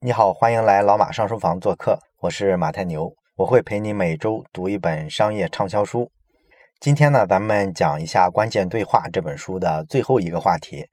你好，欢迎来老马上书房做客，我是马太牛，我会陪你每周读一本商业畅销书。今天呢，咱们讲一下《关键对话》这本书的最后一个话题。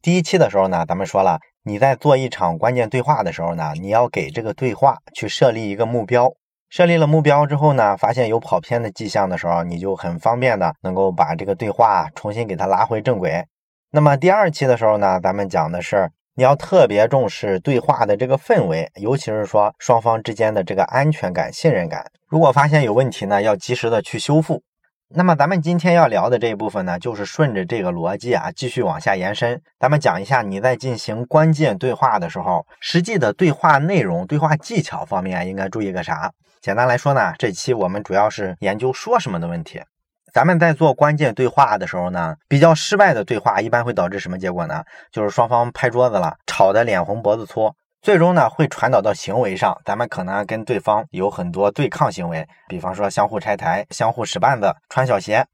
第一期的时候呢，咱们说了，你在做一场关键对话的时候呢，你要给这个对话去设立一个目标。设立了目标之后呢，发现有跑偏的迹象的时候，你就很方便的能够把这个对话重新给它拉回正轨。那么第二期的时候呢，咱们讲的是。你要特别重视对话的这个氛围，尤其是说双方之间的这个安全感、信任感。如果发现有问题呢，要及时的去修复。那么咱们今天要聊的这一部分呢，就是顺着这个逻辑啊，继续往下延伸。咱们讲一下你在进行关键对话的时候，实际的对话内容、对话技巧方面应该注意个啥？简单来说呢，这期我们主要是研究说什么的问题。咱们在做关键对话的时候呢，比较失败的对话一般会导致什么结果呢？就是双方拍桌子了，吵得脸红脖子粗，最终呢会传导到行为上。咱们可能跟对方有很多对抗行为，比方说相互拆台、相互使绊子、穿小鞋。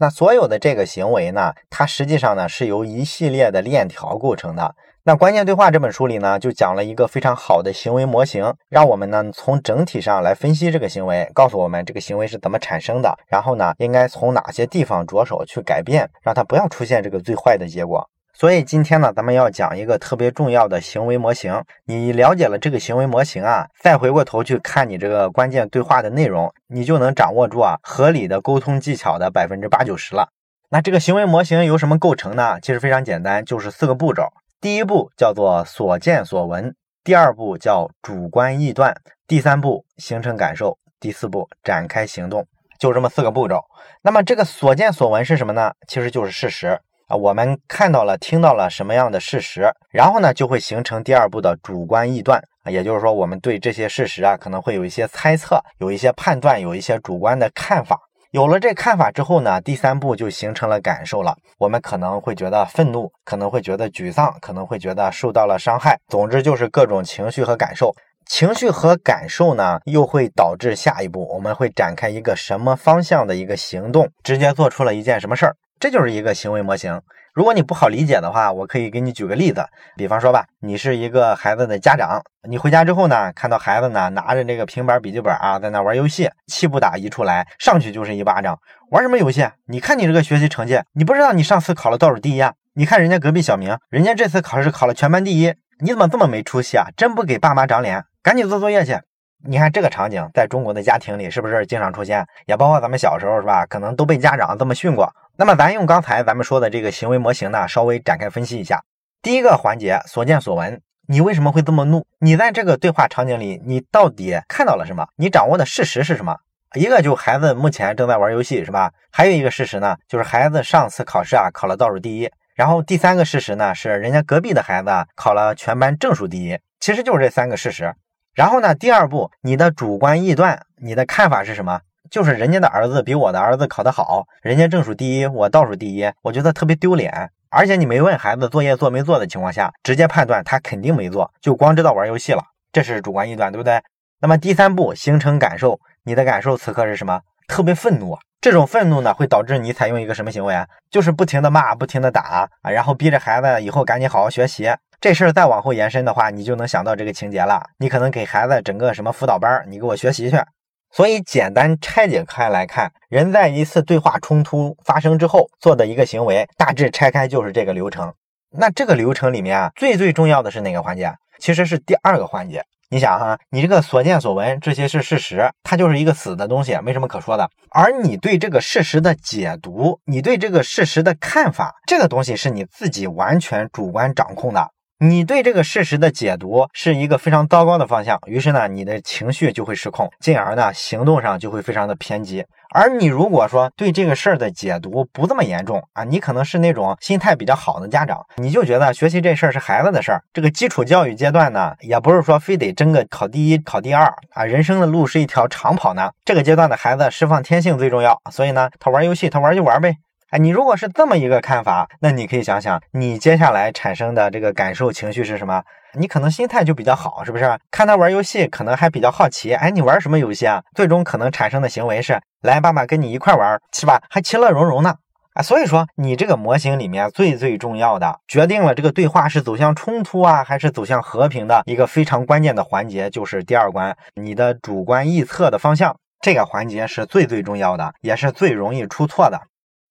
那所有的这个行为呢，它实际上呢是由一系列的链条构成的。那关键对话这本书里呢，就讲了一个非常好的行为模型，让我们呢从整体上来分析这个行为，告诉我们这个行为是怎么产生的，然后呢应该从哪些地方着手去改变，让它不要出现这个最坏的结果。所以今天呢，咱们要讲一个特别重要的行为模型。你了解了这个行为模型啊，再回过头去看你这个关键对话的内容，你就能掌握住啊合理的沟通技巧的百分之八九十了。那这个行为模型由什么构成呢？其实非常简单，就是四个步骤。第一步叫做所见所闻，第二步叫主观臆断，第三步形成感受，第四步展开行动，就这么四个步骤。那么这个所见所闻是什么呢？其实就是事实啊，我们看到了、听到了什么样的事实，然后呢就会形成第二步的主观臆断啊，也就是说我们对这些事实啊可能会有一些猜测、有一些判断、有一些主观的看法。有了这看法之后呢，第三步就形成了感受了。我们可能会觉得愤怒，可能会觉得沮丧，可能会觉得受到了伤害。总之就是各种情绪和感受。情绪和感受呢，又会导致下一步我们会展开一个什么方向的一个行动，直接做出了一件什么事儿。这就是一个行为模型。如果你不好理解的话，我可以给你举个例子。比方说吧，你是一个孩子的家长，你回家之后呢，看到孩子呢拿着这个平板笔记本啊，在那玩游戏，气不打一处来，上去就是一巴掌。玩什么游戏？你看你这个学习成绩，你不知道你上次考了倒数第一啊？你看人家隔壁小明，人家这次考试考了全班第一，你怎么这么没出息啊？真不给爸妈长脸，赶紧做作业去。你看这个场景，在中国的家庭里是不是经常出现？也包括咱们小时候是吧？可能都被家长这么训过。那么咱用刚才咱们说的这个行为模型呢，稍微展开分析一下。第一个环节，所见所闻，你为什么会这么怒？你在这个对话场景里，你到底看到了什么？你掌握的事实是什么？一个就孩子目前正在玩游戏是吧？还有一个事实呢，就是孩子上次考试啊考了倒数第一。然后第三个事实呢，是人家隔壁的孩子考了全班正数第一。其实就是这三个事实。然后呢？第二步，你的主观臆断，你的看法是什么？就是人家的儿子比我的儿子考得好，人家正数第一，我倒数第一，我觉得特别丢脸。而且你没问孩子作业做没做的情况下，直接判断他肯定没做，就光知道玩游戏了，这是主观臆断，对不对？那么第三步，形成感受，你的感受此刻是什么？特别愤怒。这种愤怒呢，会导致你采用一个什么行为啊？就是不停的骂，不停的打啊，然后逼着孩子以后赶紧好好学习。这事儿再往后延伸的话，你就能想到这个情节了。你可能给孩子整个什么辅导班，你给我学习去。所以简单拆解开来看，人在一次对话冲突发生之后做的一个行为，大致拆开就是这个流程。那这个流程里面啊，最最重要的是哪个环节？其实是第二个环节。你想哈，你这个所见所闻这些是事实，它就是一个死的东西，没什么可说的。而你对这个事实的解读，你对这个事实的看法，这个东西是你自己完全主观掌控的。你对这个事实的解读是一个非常糟糕的方向，于是呢，你的情绪就会失控，进而呢，行动上就会非常的偏激。而你如果说对这个事儿的解读不这么严重啊，你可能是那种心态比较好的家长，你就觉得学习这事儿是孩子的事儿。这个基础教育阶段呢，也不是说非得争个考第一、考第二啊，人生的路是一条长跑呢。这个阶段的孩子释放天性最重要，所以呢，他玩游戏，他玩就玩呗。哎，你如果是这么一个看法，那你可以想想，你接下来产生的这个感受情绪是什么？你可能心态就比较好，是不是？看他玩游戏，可能还比较好奇。哎，你玩什么游戏啊？最终可能产生的行为是，来，爸爸跟你一块玩，是吧？还其乐融融呢。啊。所以说，你这个模型里面最最重要的，决定了这个对话是走向冲突啊，还是走向和平的一个非常关键的环节，就是第二关，你的主观臆测的方向。这个环节是最最重要的，也是最容易出错的。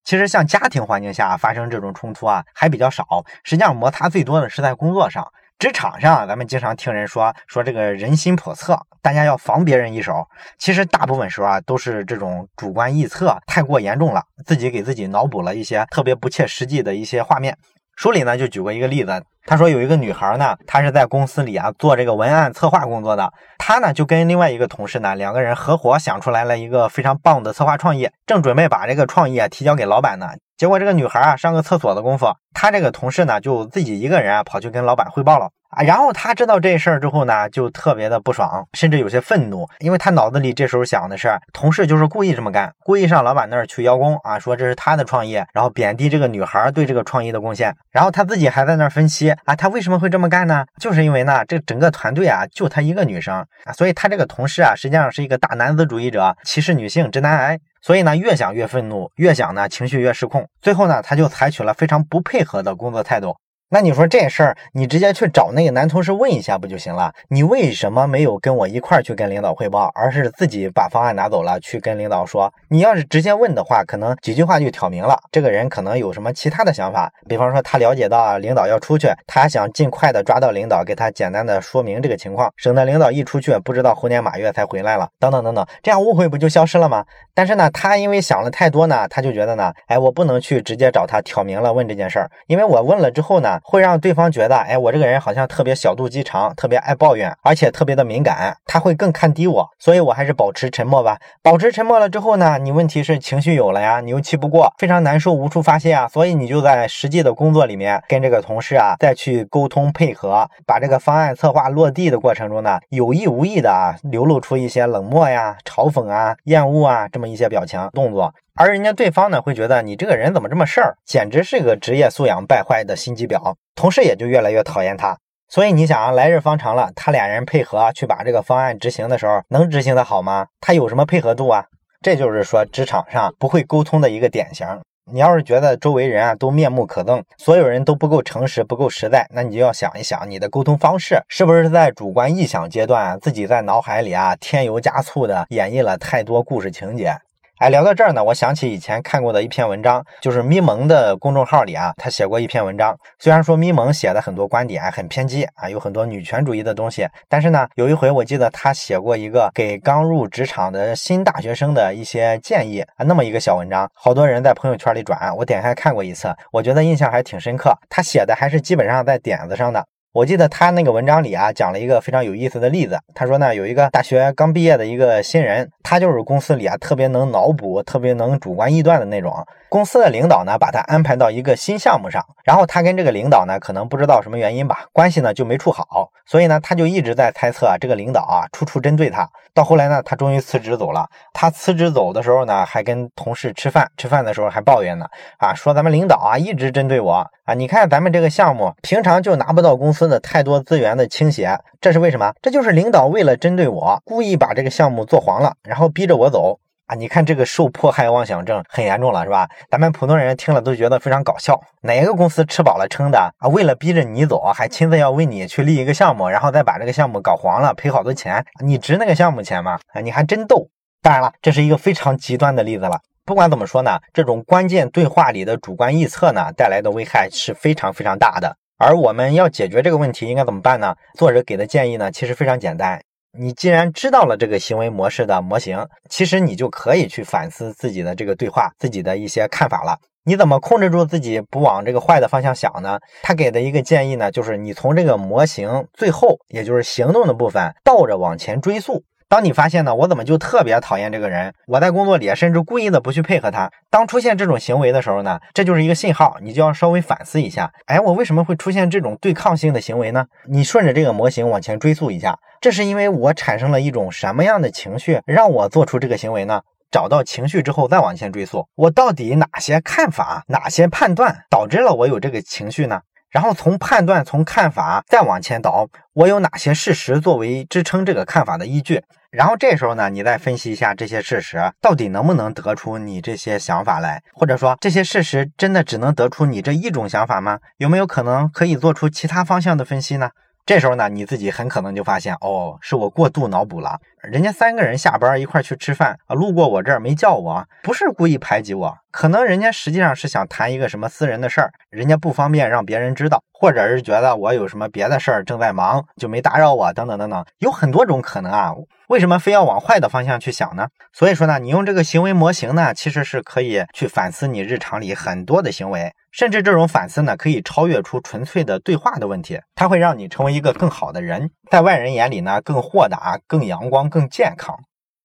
其实像家庭环境下发生这种冲突啊，还比较少。实际上摩擦最多的是在工作上。职场上，咱们经常听人说说这个人心叵测，大家要防别人一手。其实大部分时候啊，都是这种主观臆测太过严重了，自己给自己脑补了一些特别不切实际的一些画面。书里呢就举过一个例子，他说有一个女孩呢，她是在公司里啊做这个文案策划工作的，她呢就跟另外一个同事呢两个人合伙想出来了一个非常棒的策划创意，正准备把这个创意啊提交给老板呢，结果这个女孩啊上个厕所的功夫，她这个同事呢就自己一个人啊跑去跟老板汇报了。啊，然后他知道这事儿之后呢，就特别的不爽，甚至有些愤怒，因为他脑子里这时候想的是，同事就是故意这么干，故意上老板那儿去邀功啊，说这是他的创意，然后贬低这个女孩对这个创意的贡献，然后他自己还在那儿分析啊，他为什么会这么干呢？就是因为呢，这整个团队啊，就他一个女生啊，所以他这个同事啊，实际上是一个大男子主义者，歧视女性，直男癌，所以呢，越想越愤怒，越想呢，情绪越失控，最后呢，他就采取了非常不配合的工作态度。那你说这事儿，你直接去找那个男同事问一下不就行了？你为什么没有跟我一块儿去跟领导汇报，而是自己把方案拿走了去跟领导说？你要是直接问的话，可能几句话就挑明了，这个人可能有什么其他的想法。比方说，他了解到领导要出去，他想尽快的抓到领导，给他简单的说明这个情况，省得领导一出去不知道猴年马月才回来了，等等等等，这样误会不就消失了吗？但是呢，他因为想了太多呢，他就觉得呢，哎，我不能去直接找他挑明了问这件事儿，因为我问了之后呢。会让对方觉得，哎，我这个人好像特别小肚鸡肠，特别爱抱怨，而且特别的敏感，他会更看低我，所以我还是保持沉默吧。保持沉默了之后呢，你问题是情绪有了呀，你又气不过，非常难受，无处发泄啊，所以你就在实际的工作里面跟这个同事啊再去沟通配合，把这个方案策划落地的过程中呢，有意无意的啊流露出一些冷漠呀、嘲讽啊、厌恶啊这么一些表情动作。而人家对方呢，会觉得你这个人怎么这么事儿，简直是个职业素养败坏的心机婊，同事也就越来越讨厌他。所以你想啊，来日方长了，他俩人配合去把这个方案执行的时候，能执行的好吗？他有什么配合度啊？这就是说职场上不会沟通的一个典型。你要是觉得周围人啊都面目可憎，所有人都不够诚实、不够实在，那你就要想一想，你的沟通方式是不是在主观臆想阶段，自己在脑海里啊添油加醋的演绎了太多故事情节。哎，聊到这儿呢，我想起以前看过的一篇文章，就是咪蒙的公众号里啊，他写过一篇文章。虽然说咪蒙写的很多观点很偏激啊，有很多女权主义的东西，但是呢，有一回我记得他写过一个给刚入职场的新大学生的一些建议啊，那么一个小文章，好多人在朋友圈里转，我点开看过一次，我觉得印象还挺深刻。他写的还是基本上在点子上的。我记得他那个文章里啊，讲了一个非常有意思的例子。他说呢，有一个大学刚毕业的一个新人，他就是公司里啊特别能脑补、特别能主观臆断的那种。公司的领导呢，把他安排到一个新项目上，然后他跟这个领导呢，可能不知道什么原因吧，关系呢就没处好，所以呢，他就一直在猜测啊，这个领导啊，处处针对他。到后来呢，他终于辞职走了。他辞职走的时候呢，还跟同事吃饭，吃饭的时候还抱怨呢，啊，说咱们领导啊，一直针对我啊，你看咱们这个项目，平常就拿不到公司的太多资源的倾斜，这是为什么？这就是领导为了针对我，故意把这个项目做黄了，然然后逼着我走。啊，你看这个受迫害妄想症很严重了，是吧？咱们普通人听了都觉得非常搞笑。哪个公司吃饱了撑的啊？为了逼着你走，还亲自要为你去立一个项目，然后再把这个项目搞黄了，赔好多钱，你值那个项目钱吗？啊，你还真逗。当然了，这是一个非常极端的例子了。不管怎么说呢，这种关键对话里的主观臆测呢，带来的危害是非常非常大的。而我们要解决这个问题，应该怎么办呢？作者给的建议呢，其实非常简单。你既然知道了这个行为模式的模型，其实你就可以去反思自己的这个对话，自己的一些看法了。你怎么控制住自己不往这个坏的方向想呢？他给的一个建议呢，就是你从这个模型最后，也就是行动的部分倒着往前追溯。当你发现呢，我怎么就特别讨厌这个人？我在工作里甚至故意的不去配合他。当出现这种行为的时候呢，这就是一个信号，你就要稍微反思一下。哎，我为什么会出现这种对抗性的行为呢？你顺着这个模型往前追溯一下，这是因为我产生了一种什么样的情绪，让我做出这个行为呢？找到情绪之后再往前追溯，我到底哪些看法、哪些判断导致了我有这个情绪呢？然后从判断、从看法再往前倒，我有哪些事实作为支撑这个看法的依据？然后这时候呢，你再分析一下这些事实到底能不能得出你这些想法来，或者说这些事实真的只能得出你这一种想法吗？有没有可能可以做出其他方向的分析呢？这时候呢，你自己很可能就发现，哦，是我过度脑补了。人家三个人下班一块去吃饭啊，路过我这儿没叫我，不是故意排挤我，可能人家实际上是想谈一个什么私人的事儿，人家不方便让别人知道，或者是觉得我有什么别的事儿正在忙，就没打扰我，等等等等，有很多种可能啊。为什么非要往坏的方向去想呢？所以说呢，你用这个行为模型呢，其实是可以去反思你日常里很多的行为。甚至这种反思呢，可以超越出纯粹的对话的问题，它会让你成为一个更好的人，在外人眼里呢，更豁达、更阳光、更健康。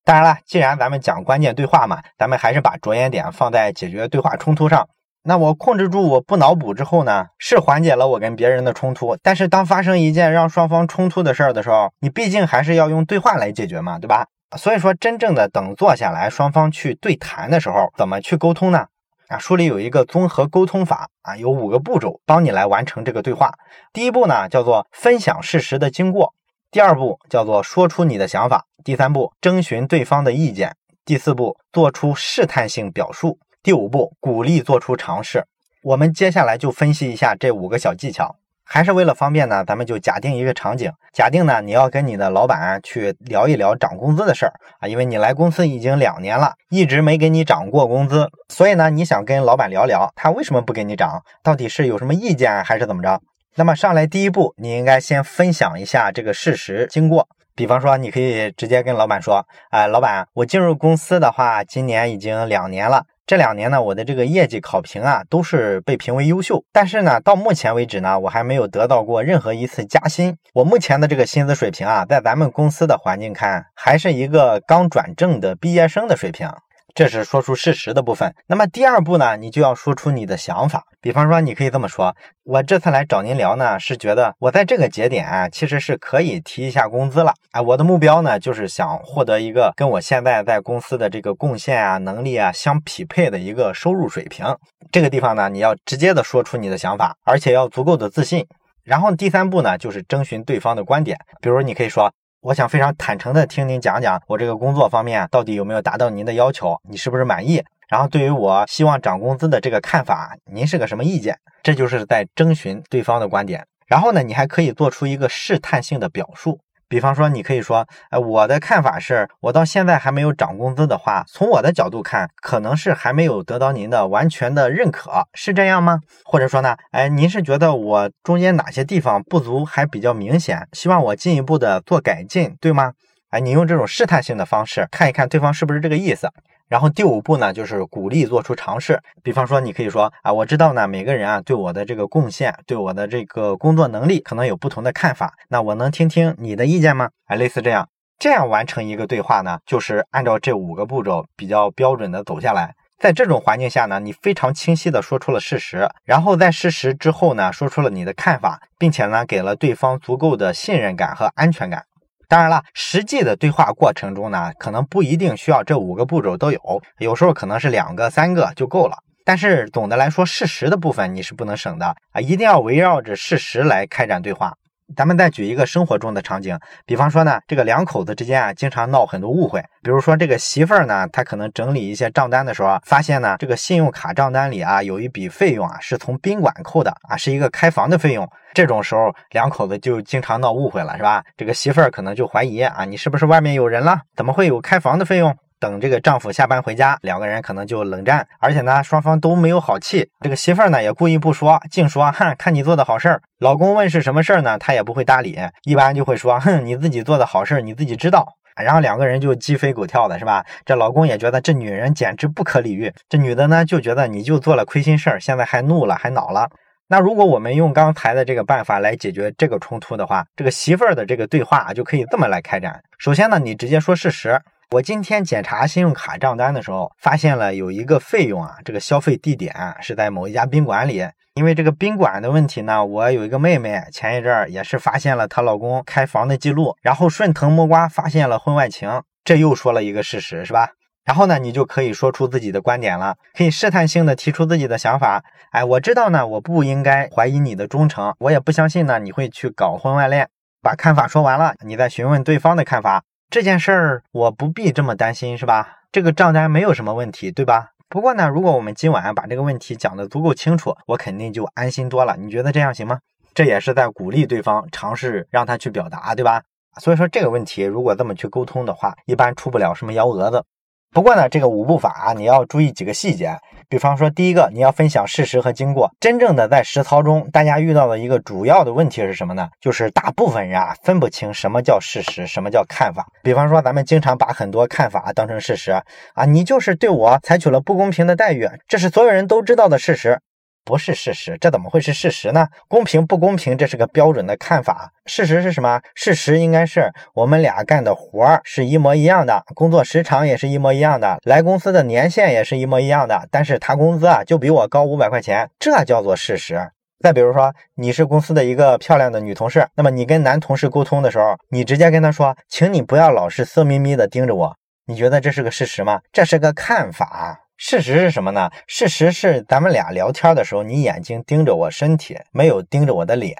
当然了，既然咱们讲关键对话嘛，咱们还是把着眼点放在解决对话冲突上。那我控制住我不脑补之后呢，是缓解了我跟别人的冲突。但是当发生一件让双方冲突的事儿的时候，你毕竟还是要用对话来解决嘛，对吧？所以说，真正的等坐下来，双方去对谈的时候，怎么去沟通呢？啊，书里有一个综合沟通法啊，有五个步骤帮你来完成这个对话。第一步呢，叫做分享事实的经过；第二步叫做说出你的想法；第三步征询对方的意见；第四步做出试探性表述；第五步鼓励做出尝试。我们接下来就分析一下这五个小技巧。还是为了方便呢，咱们就假定一个场景，假定呢你要跟你的老板去聊一聊涨工资的事儿。啊，因为你来公司已经两年了，一直没给你涨过工资，所以呢你想跟老板聊聊，他为什么不给你涨，到底是有什么意见还是怎么着？那么上来第一步，你应该先分享一下这个事实经过，比方说你可以直接跟老板说，哎，老板，我进入公司的话，今年已经两年了。这两年呢，我的这个业绩考评啊，都是被评为优秀。但是呢，到目前为止呢，我还没有得到过任何一次加薪。我目前的这个薪资水平啊，在咱们公司的环境看，还是一个刚转正的毕业生的水平。这是说出事实的部分。那么第二步呢，你就要说出你的想法。比方说，你可以这么说：我这次来找您聊呢，是觉得我在这个节点啊，其实是可以提一下工资了。哎，我的目标呢，就是想获得一个跟我现在在公司的这个贡献啊、能力啊相匹配的一个收入水平。这个地方呢，你要直接的说出你的想法，而且要足够的自信。然后第三步呢，就是征询对方的观点。比如你可以说。我想非常坦诚的听您讲讲，我这个工作方面到底有没有达到您的要求，你是不是满意？然后对于我希望涨工资的这个看法，您是个什么意见？这就是在征询对方的观点。然后呢，你还可以做出一个试探性的表述。比方说，你可以说，哎，我的看法是，我到现在还没有涨工资的话，从我的角度看，可能是还没有得到您的完全的认可，是这样吗？或者说呢，哎，您是觉得我中间哪些地方不足还比较明显，希望我进一步的做改进，对吗？哎，你用这种试探性的方式，看一看对方是不是这个意思。然后第五步呢，就是鼓励做出尝试。比方说，你可以说啊，我知道呢，每个人啊对我的这个贡献，对我的这个工作能力，可能有不同的看法。那我能听听你的意见吗？啊，类似这样，这样完成一个对话呢，就是按照这五个步骤比较标准的走下来。在这种环境下呢，你非常清晰的说出了事实，然后在事实之后呢，说出了你的看法，并且呢，给了对方足够的信任感和安全感。当然了，实际的对话过程中呢，可能不一定需要这五个步骤都有，有时候可能是两个、三个就够了。但是总的来说，事实的部分你是不能省的啊，一定要围绕着事实来开展对话。咱们再举一个生活中的场景，比方说呢，这个两口子之间啊，经常闹很多误会。比如说这个媳妇儿呢，她可能整理一些账单的时候，发现呢，这个信用卡账单里啊，有一笔费用啊，是从宾馆扣的啊，是一个开房的费用。这种时候，两口子就经常闹误会了，是吧？这个媳妇儿可能就怀疑啊，你是不是外面有人了？怎么会有开房的费用？等这个丈夫下班回家，两个人可能就冷战，而且呢，双方都没有好气。这个媳妇儿呢也故意不说，净说，哼，看你做的好事儿。老公问是什么事儿呢，她也不会搭理，一般就会说，哼，你自己做的好事儿你自己知道。然后两个人就鸡飞狗跳的，是吧？这老公也觉得这女人简直不可理喻，这女的呢就觉得你就做了亏心事儿，现在还怒了，还恼了。那如果我们用刚才的这个办法来解决这个冲突的话，这个媳妇儿的这个对话就可以这么来开展。首先呢，你直接说事实。我今天检查信用卡账单的时候，发现了有一个费用啊，这个消费地点是在某一家宾馆里。因为这个宾馆的问题呢，我有一个妹妹，前一阵儿也是发现了她老公开房的记录，然后顺藤摸瓜发现了婚外情，这又说了一个事实，是吧？然后呢，你就可以说出自己的观点了，可以试探性的提出自己的想法。哎，我知道呢，我不应该怀疑你的忠诚，我也不相信呢你会去搞婚外恋。把看法说完了，你再询问对方的看法。这件事儿我不必这么担心，是吧？这个账单没有什么问题，对吧？不过呢，如果我们今晚把这个问题讲得足够清楚，我肯定就安心多了。你觉得这样行吗？这也是在鼓励对方尝试让他去表达，对吧？所以说这个问题如果这么去沟通的话，一般出不了什么幺蛾子。不过呢，这个五步法啊你要注意几个细节，比方说，第一个，你要分享事实和经过。真正的在实操中，大家遇到的一个主要的问题是什么呢？就是大部分人啊分不清什么叫事实，什么叫看法。比方说，咱们经常把很多看法当成事实啊，你就是对我采取了不公平的待遇，这是所有人都知道的事实。不是事实，这怎么会是事实呢？公平不公平，这是个标准的看法。事实是什么？事实应该是我们俩干的活儿是一模一样的，工作时长也是一模一样的，来公司的年限也是一模一样的。但是他工资啊就比我高五百块钱，这叫做事实。再比如说，你是公司的一个漂亮的女同事，那么你跟男同事沟通的时候，你直接跟他说：“请你不要老是色眯眯的盯着我。”你觉得这是个事实吗？这是个看法。事实是什么呢？事实是咱们俩聊天的时候，你眼睛盯着我身体，没有盯着我的脸，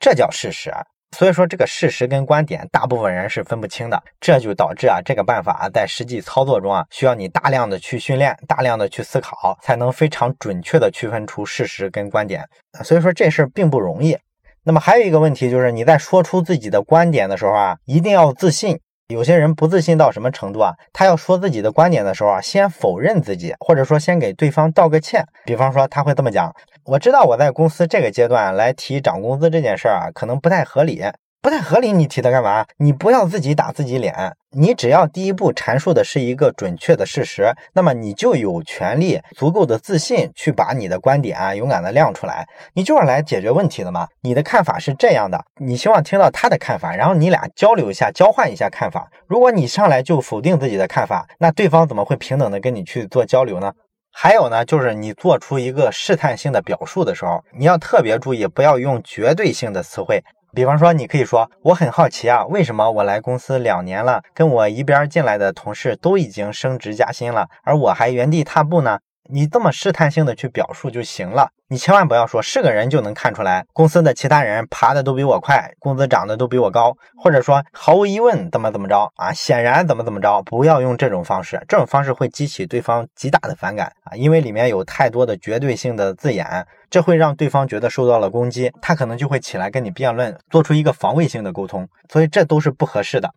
这叫事实。所以说，这个事实跟观点，大部分人是分不清的，这就导致啊，这个办法在实际操作中啊，需要你大量的去训练，大量的去思考，才能非常准确的区分出事实跟观点。所以说这事儿并不容易。那么还有一个问题就是，你在说出自己的观点的时候啊，一定要自信。有些人不自信到什么程度啊？他要说自己的观点的时候啊，先否认自己，或者说先给对方道个歉。比方说，他会这么讲：“我知道我在公司这个阶段来提涨工资这件事儿啊，可能不太合理。”不太合理，你提它干嘛？你不要自己打自己脸。你只要第一步阐述的是一个准确的事实，那么你就有权利、足够的自信去把你的观点啊勇敢的亮出来。你就是来解决问题的嘛。你的看法是这样的，你希望听到他的看法，然后你俩交流一下，交换一下看法。如果你上来就否定自己的看法，那对方怎么会平等的跟你去做交流呢？还有呢，就是你做出一个试探性的表述的时候，你要特别注意，不要用绝对性的词汇。比方说，你可以说：“我很好奇啊，为什么我来公司两年了，跟我一边进来的同事都已经升职加薪了，而我还原地踏步呢？”你这么试探性的去表述就行了，你千万不要说是个人就能看出来，公司的其他人爬的都比我快，工资涨的都比我高，或者说毫无疑问怎么怎么着啊，显然怎么怎么着，不要用这种方式，这种方式会激起对方极大的反感啊，因为里面有太多的绝对性的字眼，这会让对方觉得受到了攻击，他可能就会起来跟你辩论，做出一个防卫性的沟通，所以这都是不合适的。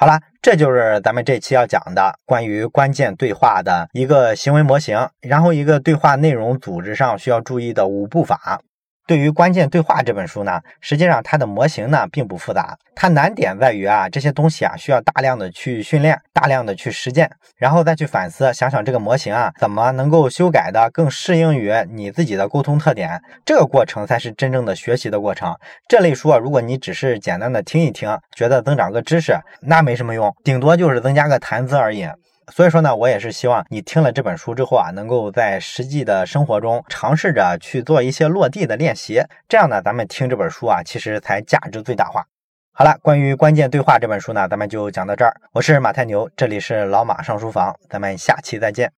好啦，这就是咱们这期要讲的关于关键对话的一个行为模型，然后一个对话内容组织上需要注意的五步法。对于关键对话这本书呢，实际上它的模型呢并不复杂，它难点在于啊这些东西啊需要大量的去训练，大量的去实践，然后再去反思，想想这个模型啊怎么能够修改的更适应于你自己的沟通特点，这个过程才是真正的学习的过程。这类书啊，如果你只是简单的听一听，觉得增长个知识，那没什么用，顶多就是增加个谈资而已。所以说呢，我也是希望你听了这本书之后啊，能够在实际的生活中尝试着去做一些落地的练习。这样呢，咱们听这本书啊，其实才价值最大化。好了，关于关键对话这本书呢，咱们就讲到这儿。我是马太牛，这里是老马上书房，咱们下期再见。